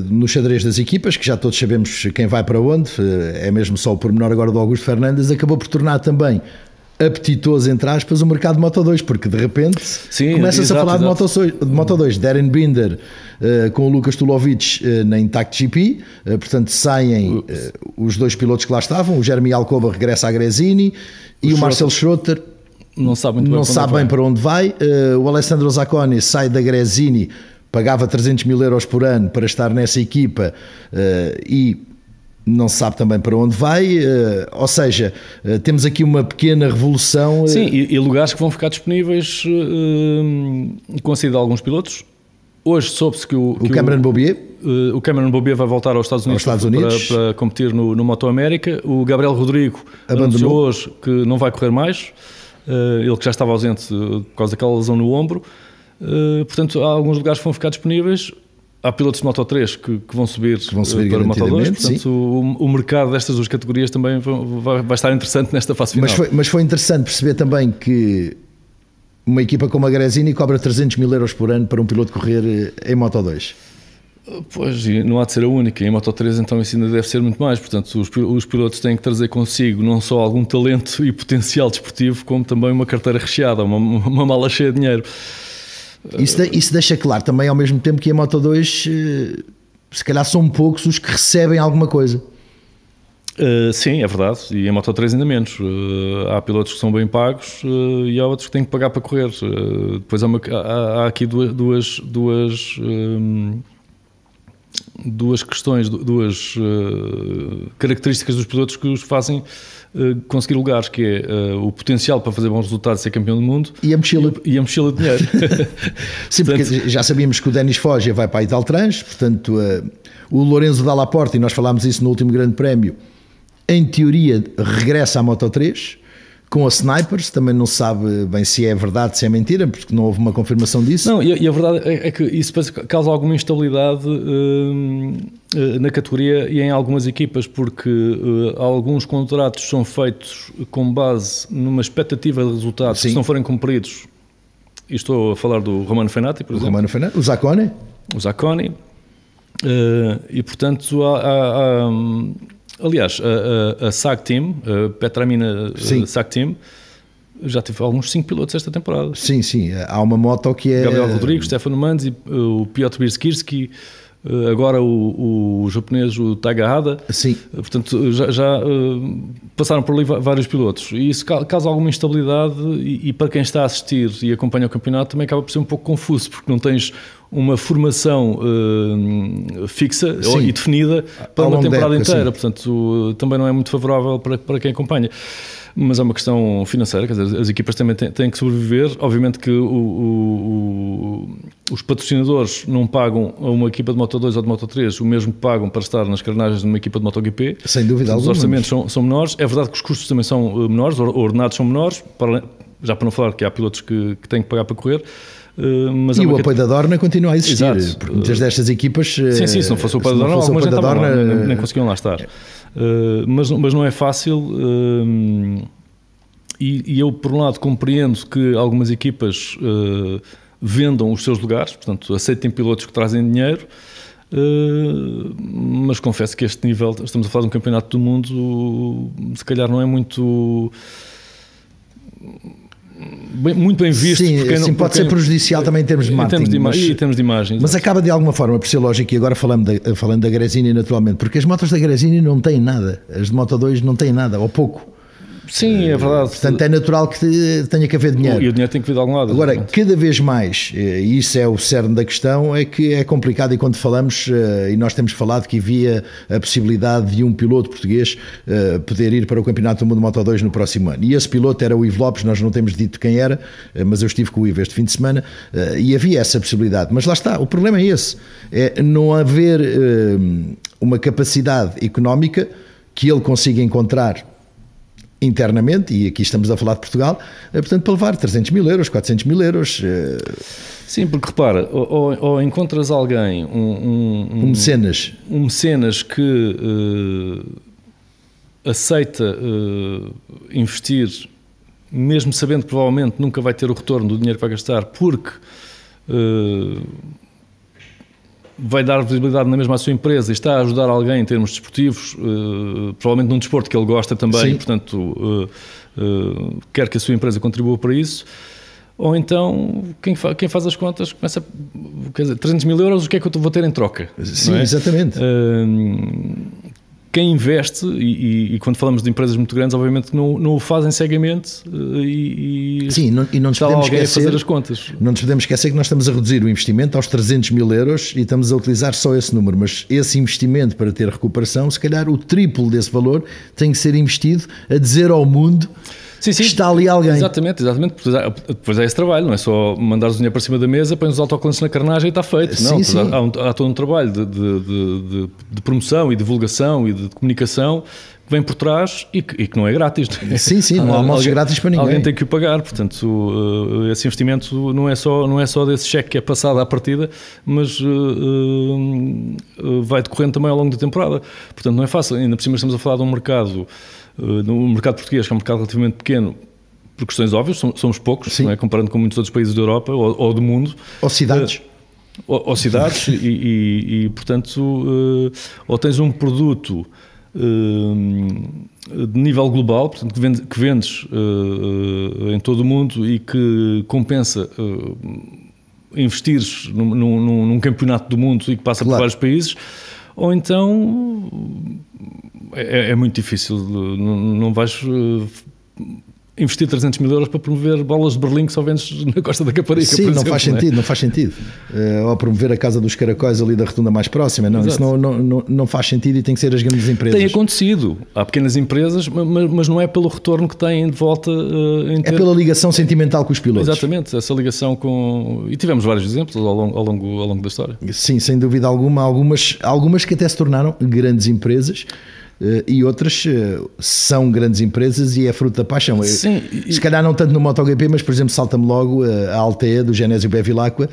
no xadrez das equipas, que já todos sabemos quem vai para onde, uh, é mesmo só o pormenor agora do Augusto Fernandes, acabou por tornar também apetitoso, entre aspas, o mercado de Moto 2, porque de repente começa-se a falar exato. de, Moto, de Moto 2. Darren Binder uh, com o Lucas Tulovic uh, na Intact GP, uh, portanto saem os dois pilotos que lá estavam, o Jeremy Alcoba regressa à Gresini o e o Marcel Schroeter não sabe, muito não bem, sabe bem para onde vai. o Alessandro Zacconi sai da Gresini pagava 300 mil euros por ano para estar nessa equipa uh, e não se sabe também para onde vai, uh, ou seja, uh, temos aqui uma pequena revolução. Sim, e, e, lugares que vão ficar disponíveis com a saída de alguns pilotos. Hoje soube-se que o, que o Cameron Bobier o Cameron Bobier vai voltar aos Estados Unidos, aos Estados Unidos. Para, para, competir no, no Moto América. O Gabriel Rodrigo Abandonou. hoje que não vai correr mais. ele que já estava ausente por causa daquela lesão no ombro. Eh, portanto, há alguns lugares que vão ficar disponíveis. Há pilotos de Moto 3 que, que vão subir, que vão subir para Moto 2, portanto o, o, mercado destas duas categorias também vai, vai, estar interessante nesta fase final. Mas foi, mas foi interessante perceber também que uma equipa como a Gresini cobra 300 mil euros por ano para um piloto correr eh, em Moto 2. Pois, não há de ser a única. Em Moto 3, então, isso ainda deve ser muito mais. Portanto, os, os, pilotos têm que trazer consigo não só algum talento (laughs) e potencial desportivo, como também uma carteira recheada, uma, uma mala cheia de dinheiro. Isso, isso deixa claro também ao mesmo tempo que a Moto 2 eh, se calhar são poucos os que recebem alguma coisa. Uh, sim, é verdade, e em Moto 3 ainda menos. Uh, há pilotos que são bem pagos uh, e há outros que têm que pagar para correr. depois há, uma, há, há, aqui duas, duas, duas, um, duas questões, duas características dos pilotos que os fazem eh, conseguir lugares, que é uh, o potencial para fazer bons resultados, ser campeão do mundo e a mochila, e, e a mochila de dinheiro. (laughs) Sim, portanto, porque já sabíamos que o Denis Foggia vai para a Italtrans, portanto, uh, o Lorenzo Dalla Porta, e nós falámos isso no último Grande Prémio, em teoria regressa à Moto 3 com a Snipers, também não sabe bem se é verdade, se é mentira, porque não houve uma confirmação disso. Não, e, a verdade é, é que isso causa alguma instabilidade uh, na categoria e em algumas equipas, porque uh, alguns contratos são feitos com base numa expectativa de resultados Sim. se não forem cumpridos. E estou a falar do Romano Fenati, por o exemplo. Romano Fenati, o Zacconi. O Zacconi. Uh, e portanto há, há, há Aliás, a, a, a SAG Team, a Petramina sim. SAG Team, já teve alguns 5 pilotos esta temporada. Sim, sim. Há uma moto que é. Gabriel Rodrigues, Stefano Manz e o Piotr Birskirski, eh, agora o, o, japonês, o Tagahada. Sim. Portanto, já, já uh, passaram por ali vários pilotos. E isso causa alguma instabilidade e, e, para quem está a assistir e acompanha o campeonato também acaba por ser um pouco confuso, porque não tens uma formação uh, fixa Sim. e definida para uma temporada época, inteira. Portanto, também não é muito favorável para, para quem acompanha. Mas é uma questão financeira, quer dizer, as equipas também têm, têm que sobreviver. Obviamente que o, o, o, os patrocinadores não pagam a uma equipa de Moto 2 ou de Moto 3 o mesmo que pagam para estar nas carnagens de uma equipa de MotoGP. Sem dúvida Os orçamentos são, são, menores. É verdade que os custos também são menores, ordenados são menores, para, já para não falar que há pilotos que, que têm que pagar para correr. Uh, mas e o apoio da Dorna continua a existir, Exato. porque muitas destas equipas. Sim, sim, se não fosse o apoio da Dorna, algumas já estavam Dorna, lá, nem, nem, conseguiam lá estar. Uh, mas, mas não é fácil. E, e, eu, por um lado, compreendo que algumas equipas vendam os seus lugares, portanto, aceitem pilotos que trazem dinheiro. Uh, mas confesso que este nível, estamos a falar de um campeonato do mundo, se calhar não é muito bem, muito bem visto. Sim, porque sim pode ser prejudicial também em termos de marketing. Em termos de, mas, em termos de imagens. Mas acaba de alguma forma por ser lógico, e agora falando da, falando da Gresini naturalmente, porque as motos da Gresini não têm nada, as de Moto 2 não têm nada, ou pouco. Sim, é verdade. Portanto, é natural que tenha que haver dinheiro. E o dinheiro tem que vir de algum lado. Agora, cada vez mais, e isso é o cerne da questão, é que é complicado e quando falamos, eh, e nós temos falado que havia a possibilidade de um piloto português eh, poder ir para o Campeonato do Mundo Moto 2 no próximo ano. E esse piloto era o Ivo Lopes, nós não temos dito quem era, eh, mas eu estive com o Ivo este fim de semana e havia essa possibilidade. Mas lá está, o problema é esse, é não haver uma capacidade económica que ele consiga encontrar internamente, e aqui estamos a falar de Portugal, eh, portanto, para levar 300 mil euros, 400 mil euros. eh, Sim, porque repara, ou, ou- encontras alguém, um, um, um, mecenas. um mecenas que eh, aceita eh, investir, mesmo sabendo que provavelmente nunca vai ter o retorno do dinheiro que vai gastar, porque eh, vai dar visibilidade na mesma à sua empresa e está a ajudar alguém em termos desportivos, eh, provavelmente num desporto que ele gosta também, Sim. portanto, eh, quer que a sua empresa contribua para isso. Ou então, quem, fa- quem faz as contas começa, a- quer dizer, 300 mil euros, o que é que eu vou ter em troca? Sim, é? exatamente. Quem investe, e, e- e quando falamos de empresas muito grandes, obviamente não, não o fazem cegamente eh, e, e Sim, não- e não nos podemos esquecer. fazer as contas. Não nos podemos esquecer que nós estamos a reduzir o investimento aos 300 mil euros e estamos a utilizar só esse número, mas esse investimento para ter recuperação, se calhar o triplo desse valor tem que ser investido a dizer ao mundo Sim, sim. está ali alguém. Exatamente, exatamente. Depois há, esse trabalho, não é só mandares o dinheiro para cima da mesa, pões os autocolantes na carnagem e está feito. Sim, não, sim. Há, há um- há todo um trabalho de, de- de- de- promoção e divulgação e de, comunicação que vem por trás e que, e que não é grátis. Sim, sim, não há almoços grátis para ninguém. Alguém tem que o pagar, portanto, uh, esse investimento não é só, não é só desse cheque que é passado à partida, mas uh, uh, vai decorrendo também ao longo da temporada. Portanto, não é fácil. Ainda por cima estamos a falar de um mercado, no mercado português, que é um mercado relativamente pequeno, por questões óbvias, som- somos poucos, é? comparando com muitos outros países da Europa ou, ou do mundo. Ou cidades. Ou, ou cidades (laughs) e, e- e, portanto, eh, ou tens um produto eh, de nível global, portanto, que vendes, que vendes, eh, eh, em todo o mundo e que compensa eh, investires num, num- num- num campeonato do mundo e que passa Claro. por vários países, ou então é, é muito difícil, não, não vais eh, investir 300 mil euros para promover bolas de Berlim que só vendes na Costa da Caparica, Sim, não exemplo, faz é? sentido, não faz sentido. Eh, ou promover a Casa dos Caracóis ali da rotunda mais próxima. Não, Exato. isso não, não, não, faz sentido e tem que ser as grandes empresas. Tem acontecido. Há pequenas empresas, ma- ma- mas não é pelo retorno que têm de volta eh, É ter- pela ligação sentimental com os pilotos. Exatamente, essa ligação com. E tivemos vários exemplos ao longo, ao longo, ao longo da história. Sim, sem dúvida alguma. Algumas, algumas que até se tornaram grandes empresas eh, e outras eh, são grandes empresas e é fruto da paixão. Sim, e- Se calhar não tanto no MotoGP, mas por exemplo, salta-me logo eh, a Altea do Genésio Bevilacqua,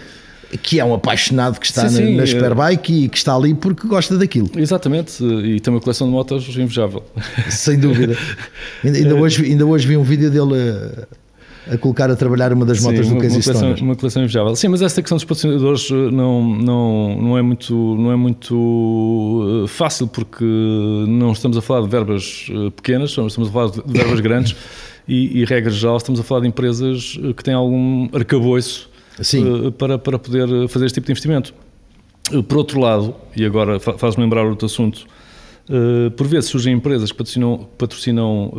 que é um apaixonado que está Sim, na, sim, na eh, Superbike e que está ali porque gosta daquilo. Exatamente, e tem uma coleção de motos invejável. Sem dúvida. (laughs) ainda hoje, ainda hoje vi um vídeo dele a, colocar a trabalhar uma das motas Sim, do uma, Casey uma, coleção, Stoner. uma coleção invejável. Sim, mas essa questão dos patrocinadores eh, não, não, não é muito, não é muito eh, fácil porque não estamos a falar de verbas eh, pequenas, estamos a falar de verbas grandes (laughs) e, e regra geral, estamos a falar de empresas que têm algum arcabouço Sim. para, para poder fazer este tipo de investimento. Por outro lado, e agora fa- faz-me lembrar outro assunto, por vezes surgem empresas que patrocinam, patrocinam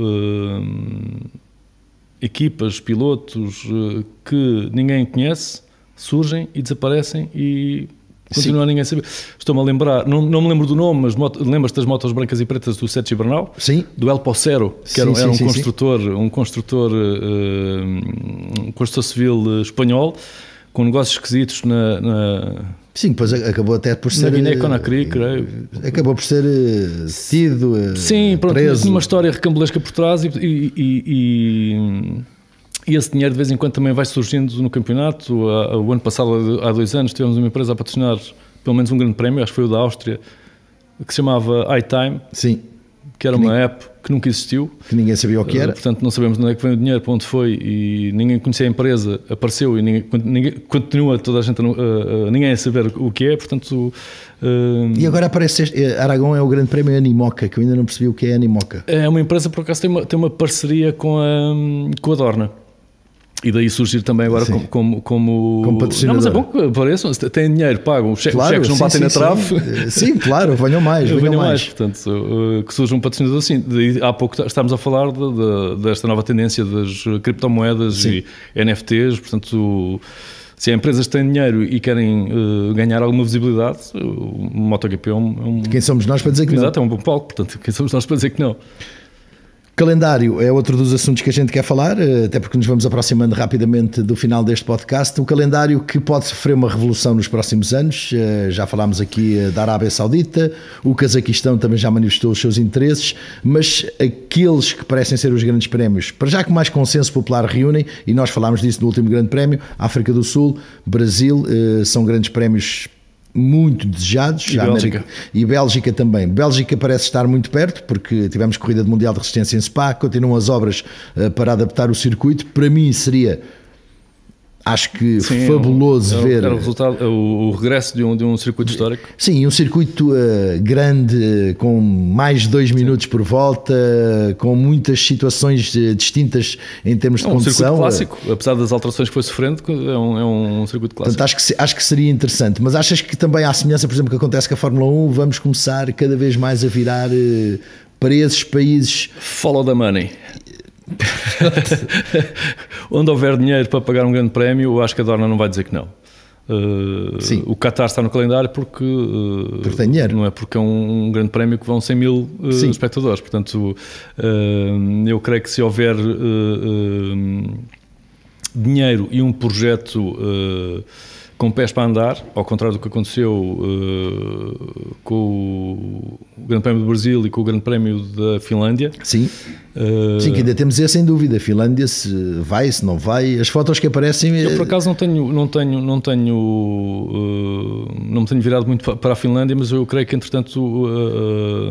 equipas, pilotos eh, que ninguém conhece, surgem e desaparecem e continua a ninguém saber. Estou-me a lembrar, não, não me lembro do nome, mas moto- lembras-te das motos brancas e pretas do Sete Bernal? Sim, Do El Pocero, que era, Sim, era um sim, construtor, um construtor, eh, um construtor civil eh, espanhol, com negócios esquisitos na, na, sim, depois acabou até por na ser. Guiné-Conakry, creio. Acabou por ser eh, tido, eh, Sim, pronto, preso. tinha uma história recambulesca por trás e, e- e- e- esse dinheiro de vez em quando também vai surgindo no campeonato. O ano passado, há dois anos, tivemos uma empresa a patrocinar pelo menos um grande prémio, acho que foi o da Áustria, que se chamava iTime, Sim, que era uma app que nunca existiu. que ninguém sabia o que Uh, era. Portanto, não sabemos de onde é que vem o dinheiro, para onde foi e ninguém conhecia a empresa, apareceu e ninguém, ninguém- continua toda a gente, a- ninguém a saber o que é, portanto... uh, E agora aparece este, eh, Aragão é o grande prémio Animoca, que eu ainda não percebi o que é Animoca. É uma empresa, por acaso, tem uma, tem uma parceria com a, com a Dorna. E daí surgir também agora Sim. como, como, como... Como patrocinador. Não, mas é bom que apareçam, têm dinheiro, pagam, os che- os cheques não sim, batem sim, na trave. Eh, Sim, claro, venham mais, (laughs) venham, Venham mais. mais, portanto, uh, que surja um patrocinador assim. Daí, há pouco estamos a falar de- de- desta nova tendência das criptomoedas e NFTs, portanto, se há empresas têm dinheiro e querem uh, ganhar alguma visibilidade, o MotoGP é um, é um, Quem somos nós para dizer que não? Exato, é um bom palco, portanto, quem somos nós para dizer que não? Calendário é outro dos assuntos que a gente quer falar, eh, até porque nos vamos aproximando rapidamente do final deste podcast. Um calendário que pode sofrer uma revolução nos próximos anos. Eh, já falámos aqui eh, da Arábia Saudita, o Cazaquistão também já manifestou os seus interesses, mas aqueles que parecem ser os grandes prémios, para já que mais consenso popular reúnem, e nós falámos disso no último grande prémio, África do Sul, Brasil, são grandes prémios muito desejados. E Bélgica. e Bélgica também. Bélgica parece estar muito perto, porque tivemos corrida de Mundial de Resistência em Spa, continuam as obras uh, para adaptar o circuito. Para mim seria acho que Sim, fabuloso é ver. Resultado, é o, o regresso de um, de um circuito histórico. Sim, um circuito uh, grande, com mais de dois minutos por volta, com muitas situações uh, distintas em termos de é um condução. circuito clássico, apesar das alterações que foi sofrendo, é um, é um circuito clássico. Portanto, acho que, acho que seria interessante. Mas achas que também há semelhança, por exemplo, que acontece com a Fórmula 1, vamos começar cada vez mais a virar uh, para esses países. Follow the money. (laughs) Onde houver dinheiro para pagar um grande prémio, eu acho que a Dorna não vai dizer que não. Uh, Sim. O Qatar está no calendário porque, uh, porque tem dinheiro. Não é porque é um, um grande prémio que vão 100 mil uh, espectadores. Portanto, eu creio que se houver dinheiro e um projeto com pés para andar, ao contrário do que aconteceu uh, com o Grande Prémio do Brasil e com o Grande Prémio da Finlândia. Sim, uh, sim que ainda temos esse sem dúvida. A Finlândia se vai, se não vai. As fotos que aparecem. Eu por acaso não tenho, não tenho, não tenho, uh, não me tenho virado muito para a Finlândia, mas eu creio que entretanto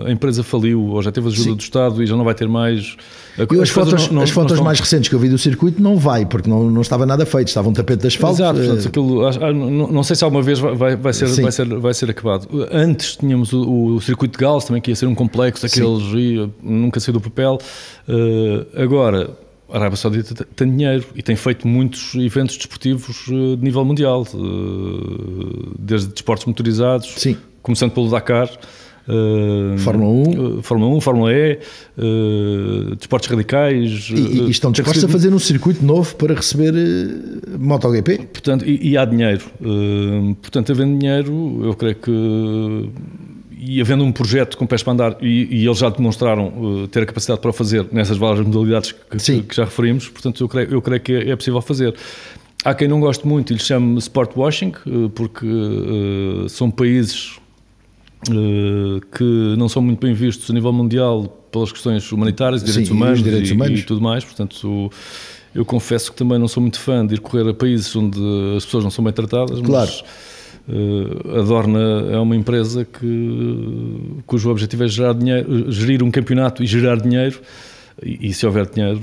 a empresa faliu ou já teve ajuda sim. do Estado e já não vai ter mais. Eu, as, fotos, não, as fotos estão... mais recentes que eu vi do circuito não vai, porque não, não estava nada feito, estava um tapete de asfalto. Exato, portanto, aquilo, não, não sei se alguma vez vai, vai, ser, vai, ser, vai ser acabado. Antes tínhamos o, o circuito de Gales também, que ia ser um complexo daqueles e nunca saiu do papel. Uh, agora, a Arábia Saudita tem dinheiro e tem feito muitos eventos desportivos eh, de nível mundial, desde desportos motorizados, Sim. começando pelo Dakar. Uh, Fórmula 1, uh, Fórmula 1, Fórmula E, uh, desportos radicais. E, e estão dispostos a fazer um circuito novo para receber MotoGP? Portanto, e, e há dinheiro. portanto, havendo dinheiro, eu creio que e havendo um projeto com pés para andar, e, e eles já demonstraram uh, ter a capacidade para o fazer nessas várias modalidades que, que, que, já referimos, portanto eu creio, eu creio que é, é, possível fazer. Há quem não goste muito e lhe chame sport washing, uh, porque uh, são países que não são muito bem vistos a nível mundial pelas questões humanitárias, direitos Sim, humanos, e, direitos e, humanos e tudo mais, portanto eu confesso que também não sou muito fã de ir correr a países onde as pessoas não são bem tratadas, claro. mas Uh, a Dorna é uma empresa que, cujo objetivo é gerar dinheiro, gerir um campeonato e gerar dinheiro e, e, se houver dinheiro,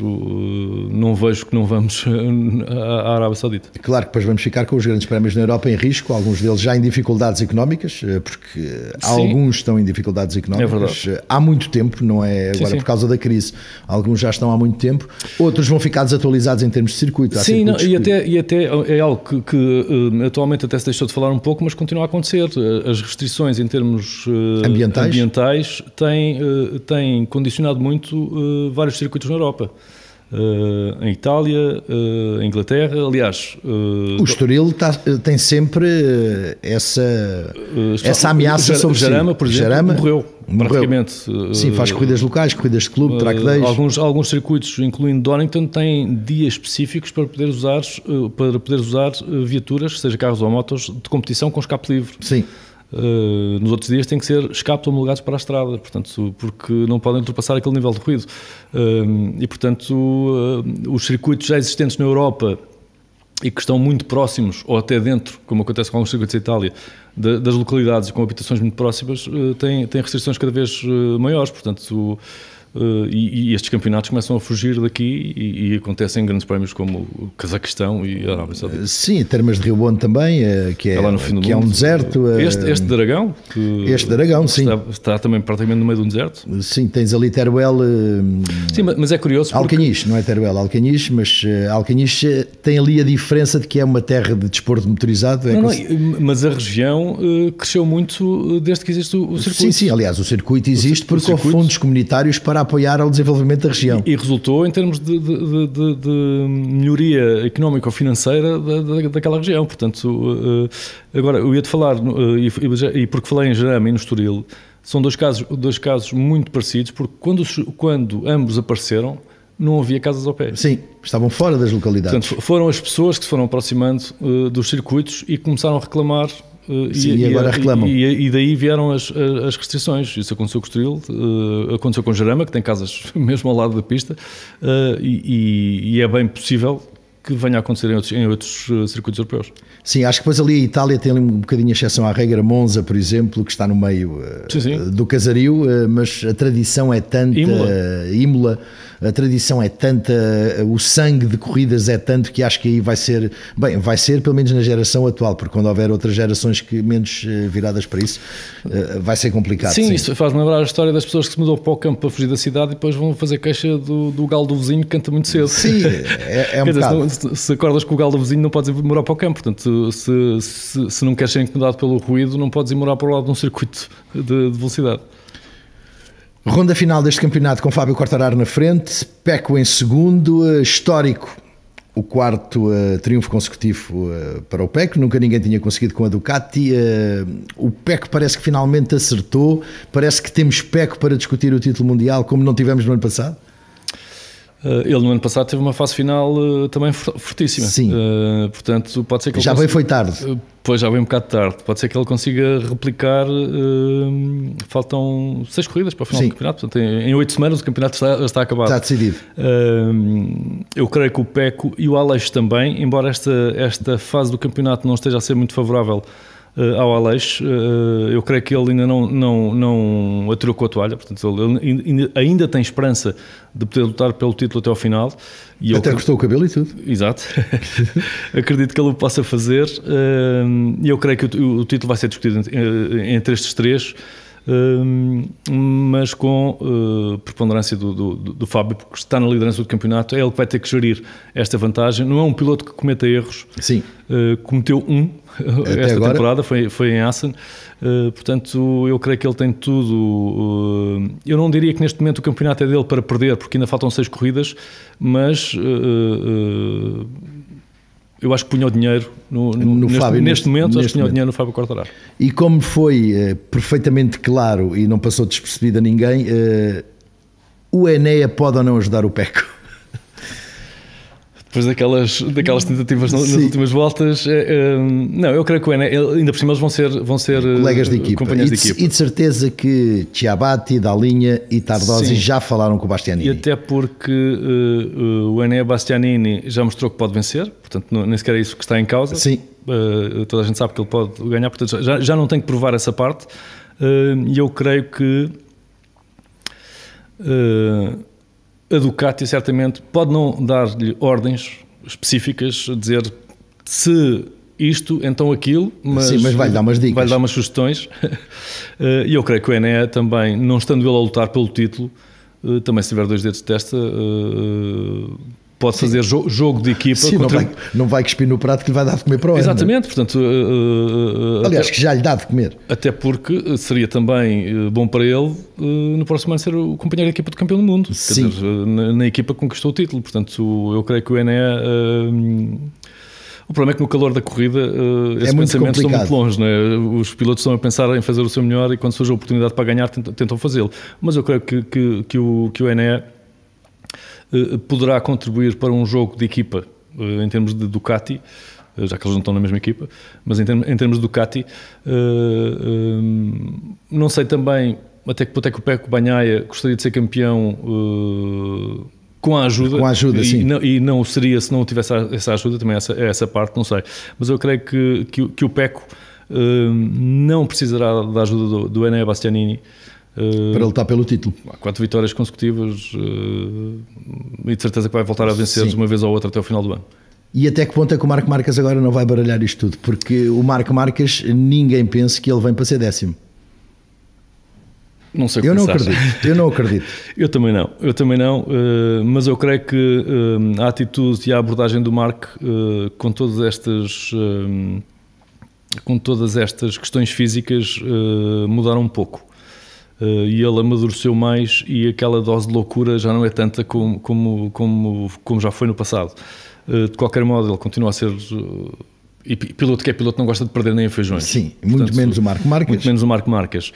não vejo que não vamos (laughs) à Arábia Saudita. Claro que depois vamos ficar com os grandes prémios na Europa em risco, alguns deles já em dificuldades económicas, eh, porque sim. alguns estão em dificuldades económicas é há muito tempo, não é agora sim, sim. por causa da crise. Alguns já estão há muito tempo, outros vão ficar desatualizados em termos de circuito. Sim, não, e, até, e até é algo que, que, eh, atualmente até se deixou de falar um pouco, mas continua a acontecer. As restrições em termos eh, ambientais, ambientais têm, têm condicionado muito vários circuitos na Europa. Uh, em Itália, uh, Inglaterra, aliás... Uh, o Estoril tá, tem sempre essa, essa ameaça sobre Jarama, si. por exemplo, Jarama, morreu, morreu. praticamente. Sim, faz corridas locais, corridas de clube, track days. Alguns, alguns circuitos, incluindo Donington, têm dias específicos para poder usar, para poder usar viaturas, seja carros ou motos, de competição com escape livre. Sim. Uh, nos outros dias têm que ser escapos homologados para a estrada, portanto, porque não podem ultrapassar aquele nível de ruído. Uh, e, portanto, uh, os circuitos já existentes na Europa e que estão muito próximos, ou até dentro, como acontece com alguns circuitos da Itália, das localidades com habitações muito próximas, têm, têm restrições cada vez maiores. Portanto, Uh, e, e, estes campeonatos começam a fugir daqui e, e, acontecem em grandes prémios como o Cazaquistão e a Arábia Saudita. Uh, sim, termas de Rio Bom também, uh, que, é, é que é, um deserto. Este, este de Aragão, este de Aragão, sim. Está, está, também praticamente no meio de um deserto. Sim, tens ali Teruel. sim, mas é curioso. Porque... Alcanis, não é Teruel, Alcanis, mas Alcanis tem ali a diferença de que é uma terra de desporto motorizado. É não, não, mas a região cresceu muito desde que existe o, circuito. Sim, sim, aliás, o circuito existe o, porque houve fundos comunitários para apoiar ao desenvolvimento da região. E, e resultou em termos de, de, de, de melhoria económica ou financeira da, da, daquela região. Portanto, uh, agora eu ia-te falar, uh, e, e, porque falei em Jarama e no Estoril, são dois casos, dois casos muito parecidos, porque quando, quando ambos apareceram, não havia casas ao pé. Sim, estavam fora das localidades. Portanto, foram as pessoas que se foram aproximando uh, dos circuitos e começaram a reclamar. Uh, Sim, e, e, agora reclamam. E, e, daí vieram as, as restrições. Isso aconteceu com o Estoril, uh, aconteceu com Jarama, que tem casas (laughs) mesmo ao lado da pista, e, e é bem possível que venha a acontecer em outros, em outros uh, circuitos europeus. Sim, acho que depois ali a Itália tem um bocadinho a exceção à regra, Monza, por exemplo, que está no meio uh, sim, sim. do casario, mas a tradição é tanta, Imola. Imola a tradição é tanta, o sangue de corridas é tanto que acho que aí vai ser, bem, vai ser pelo menos na geração atual, porque quando houver outras gerações que menos eh, viradas para isso, eh, vai ser complicado. Sim, sim. isso faz-me lembrar a história das pessoas que se mudam para o campo para fugir da cidade e depois vão fazer queixa do, do galo do vizinho que canta muito cedo. Sim, é, é um (laughs) dizer, se, acordas com o galo do vizinho não podes ir morar para o campo, portanto se, se, se não queres ser incomodado pelo ruído não podes ir morar para o lado de um circuito de, de velocidade. Ronda final deste campeonato com Fábio Quartararo na frente, Peco em segundo, eh, histórico o quarto uh, triunfo consecutivo uh, para o PEC, nunca ninguém tinha conseguido com a Ducati. Uh, o PEC parece que finalmente acertou, parece que temos PEC para discutir o título mundial como não tivemos no ano passado. Eh, ele no ano passado teve uma fase final uh, também fortíssima. Sim. Uh, portanto, pode ser que já consiga... veio foi tarde. Pois já veio um bocado tarde. Pode ser que ele consiga replicar. faltam seis corridas para o final Sim. do campeonato. Portanto, em oito semanas o campeonato está, está acabado. Está decidido. eu creio que o Peco e o Aleixo também, embora esta, esta fase do campeonato não esteja a ser muito favorável ao Aleixo. Uh, eu creio que ele ainda não, não, não atirou com a toalha, portanto, ele ainda, tem esperança de poder lutar pelo título até ao final. E até eu, gostou o cabelo e tudo. Exato. (laughs) Acredito que ele o possa fazer e eu creio que o, título vai ser discutido entre estes três. Uh, mas com uh, preponderância do, do, do, Fábio, porque está na liderança do campeonato, é ele que vai ter que gerir esta vantagem. Não é um piloto que cometa erros, Sim. Uh, cometeu um Até (laughs) esta agora... temporada, foi, foi em Assen. portanto, eu creio que ele tem tudo. eu não diria que neste momento o campeonato é dele para perder, porque ainda faltam seis corridas, mas eu acho que punha o dinheiro no, no, no neste, Fábio, neste, momento, neste acho que punha o dinheiro no Fábio Quartararo. E como foi uh, perfeitamente claro e não passou despercebido a ninguém, uh, o Enéa pode ou não ajudar o Peco? Depois daquelas, daquelas tentativas nas Sim. últimas voltas. É, é, não, eu creio que o Ené, ainda por cima eles vão ser, vão ser colegas de equipa. Companheiros e, de, de equipa. E de certeza que Chiabatti, Dalinha e Tardosi Sim. já falaram com o Bastianini. E até porque uh, uh, o Ené Bastianini já mostrou que pode vencer, portanto nem sequer é isso que está em causa. Sim. Uh, toda a gente sabe que ele pode ganhar, portanto já, já não tem que provar essa parte. E eu creio que a Ducati certamente pode não dar-lhe ordens específicas, dizer se isto, então aquilo, mas, Sim, mas vai dar umas dicas. Vai dar umas sugestões. (laughs) Eh, e eu creio que o Ené também, não estando ele a lutar pelo título, eh, também se tiver dois dedos de testa, eh, pode fazer jo jogo de equipa. Sim, contra... não, vai, não vai cuspir no prato que lhe vai dar de comer para o Exatamente, portanto... Uh, uh, Aliás, até, que já lhe dá de comer. Até porque seria também bom para ele uh, no próximo ano ser o companheiro de equipa do campeão do mundo. Sim. Dizer, na, na, equipa conquistou o título, portanto eu creio que o Ené... O problema é que no calor da corrida uh, esses é pensamentos complicado. estão muito longe. Não é? Os pilotos estão a pensar em fazer o seu melhor e quando surge a oportunidade para ganhar tentam, tentam fazê-lo. Mas eu creio que, que, que, o, que o Ené eh, poderá contribuir para um jogo de equipa eh, em termos de Ducati, eh, já que eles não estão na mesma equipa, mas em termos, em termos de Ducati, não sei também até que ponto é que o Peco Banhaia gostaria de ser campeão com a ajuda. Com a ajuda, e, sim. Não, e não seria se não tivesse essa ajuda, também essa, essa parte, não sei. Mas eu creio que, que, que o Peco não precisará da ajuda do, do Enea Bastianini para lutar pelo título. Quatro vitórias consecutivas e de certeza que vai voltar a vencer de uma vez ou outra até o final do ano. E até que ponto é que o Marco Marques agora não vai baralhar isto tudo? Porque o Marco Marques, ninguém pensa que ele vem para ser décimo. Não sei o que eu não acredito, eu não acredito. (laughs) eu também não, eu também não, mas eu creio que a atitude e a abordagem do Marco com todas estas com todas estas questões físicas mudaram um pouco. Uh, e ele amadureceu mais e aquela dose de loucura já não é tanta como, como, como, como já foi no passado. Uh, de qualquer modo, ele continua a ser. Uh, e piloto que é piloto não gosta de perder nem em feijões. Sim, Portanto, muito menos o Marco Marques. Muito menos o Marco Marques.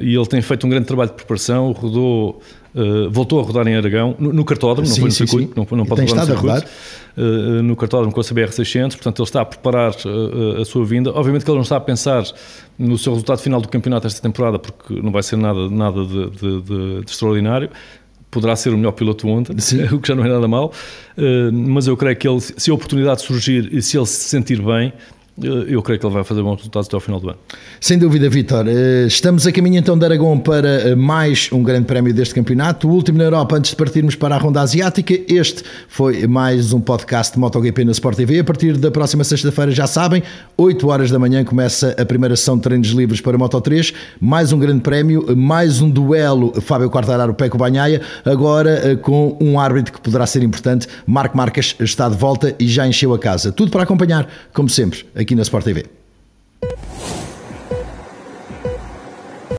E ele tem feito um grande trabalho de preparação, rodou, uh, voltou a rodar em Aragão, no, no cartódromo, sim, não foi no sim, circuito, sim. não, não pode rodar no circuito. A rodar. Uh, no cartódromo com a CBR600, portanto ele está a preparar a sua vinda. Obviamente que ele não está a pensar no seu resultado final do campeonato esta temporada, porque não vai ser nada, nada de, de, de, de extraordinário, poderá ser o melhor piloto ontem, (laughs) o que já não é nada mal, mas eu creio que ele, se a oportunidade surgir e se ele se sentir bem, eu creio que ele vai fazer bons resultados até ao final do ano. Sem dúvida, Vitor. Estamos a caminho então de Aragão para mais um grande prémio deste campeonato, o último na Europa antes de partirmos para a Ronda Asiática. Este foi mais um podcast de MotoGP na Sport TV. A partir da próxima sexta-feira, já sabem, 8 horas da manhã começa a primeira sessão de treinos livres para Moto 3. Mais um grande prémio, mais um duelo Fábio Quartararo, Peco Banhaia, agora com um árbitro que poderá ser importante. Marco Marques está de volta e já encheu a casa. Tudo para acompanhar, como sempre, aqui na Sport TV.